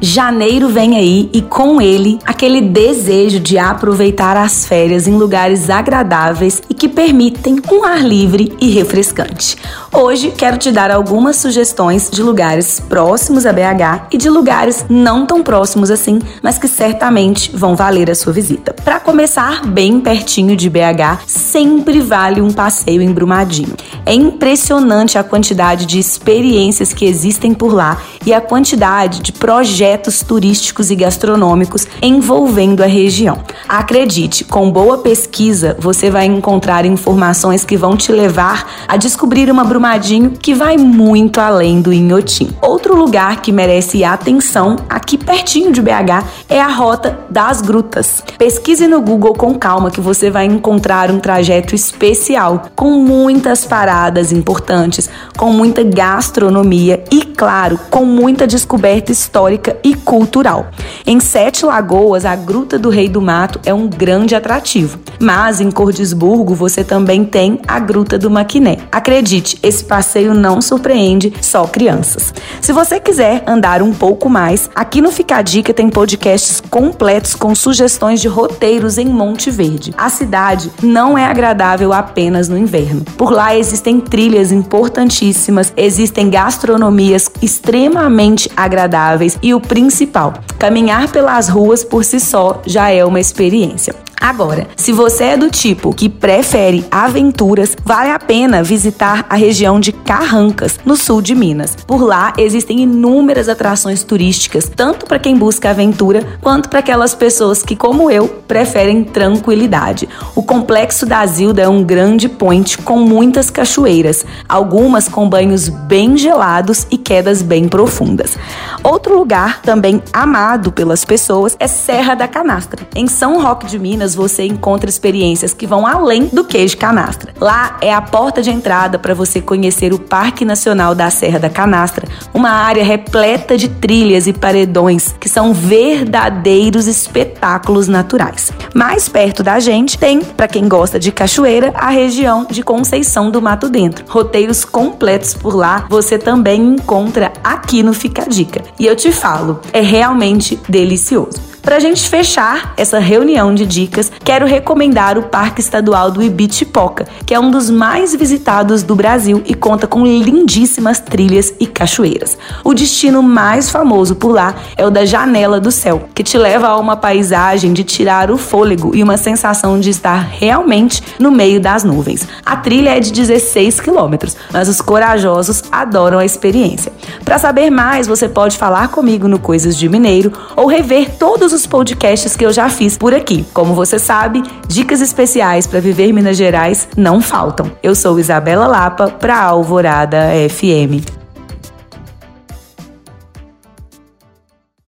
Janeiro vem aí e com ele aquele desejo de aproveitar as férias em lugares agradáveis e que permitem um ar livre e refrescante. Hoje quero te dar algumas sugestões de lugares próximos a BH e de lugares não tão próximos assim, mas que certamente vão valer a sua visita. Para começar, bem pertinho de BH, sempre vale um passeio em Brumadinho. É impressionante a quantidade de experiências que existem por lá e a quantidade de projetos turísticos e gastronômicos envolvendo a região. Acredite, com boa pesquisa você vai encontrar informações que vão te levar a descobrir uma Brumadinho que vai muito além do Inhotim. Outro lugar que merece atenção, aqui pertinho de BH, é a Rota das Grutas. Pesquise no Google com calma que você vai encontrar um trajeto especial, com muitas paradas importantes, com muita gastronomia e, claro, com muita descoberta histórica e cultural. Em Sete Lagoas, a Gruta do Rei do Mato é um grande atrativo, mas em Cordesburgo você também tem a Gruta do Maquiné. Acredite, esse passeio não surpreende só crianças. Se você quiser andar um pouco mais, aqui no Fica a Dica tem podcasts completos com sugestões de roteiros em Monte Verde. A cidade não é agradável apenas no inverno. Por lá existem trilhas importantíssimas, existem gastronomias extremamente agradáveis e o principal, caminhar pelas ruas por si só já é uma experiência. Agora, se você é do tipo que prefere aventuras, vale a pena visitar a região de Carrancas, no sul de Minas. Por lá existem inúmeras atrações turísticas, tanto para quem busca aventura quanto para aquelas pessoas que, como eu, preferem tranquilidade. O complexo da Zilda é um grande point com muitas cachoeiras, algumas com banhos bem gelados e quedas bem profundas. Outro lugar também amado pelas pessoas é Serra da Canastra. Em São Roque de Minas, você encontra experiências que vão além do queijo canastra. Lá é a porta de entrada para você conhecer o Parque Nacional da Serra da Canastra, uma área repleta de trilhas e paredões que são verdadeiros espetáculos naturais. Mais perto da gente tem, para quem gosta de cachoeira, a região de Conceição do Mato Dentro. Roteiros completos por lá você também encontra aqui no Fica Dica. E eu te falo, é realmente delicioso. Para a gente fechar essa reunião de dicas, quero recomendar o Parque Estadual do Ibitipoca, que é um dos mais visitados do Brasil e conta com lindíssimas trilhas e cachoeiras. O destino mais famoso por lá é o da Janela do Céu, que te leva a uma paisagem de tirar o fôlego e uma sensação de estar realmente no meio das nuvens. A trilha é de 16 quilômetros, mas os corajosos adoram a experiência. Para saber mais, você pode falar comigo no Coisas de Mineiro ou rever todos os podcasts que eu já fiz por aqui. Como você sabe, dicas especiais para viver Minas Gerais não faltam. Eu sou Isabela Lapa para Alvorada FM.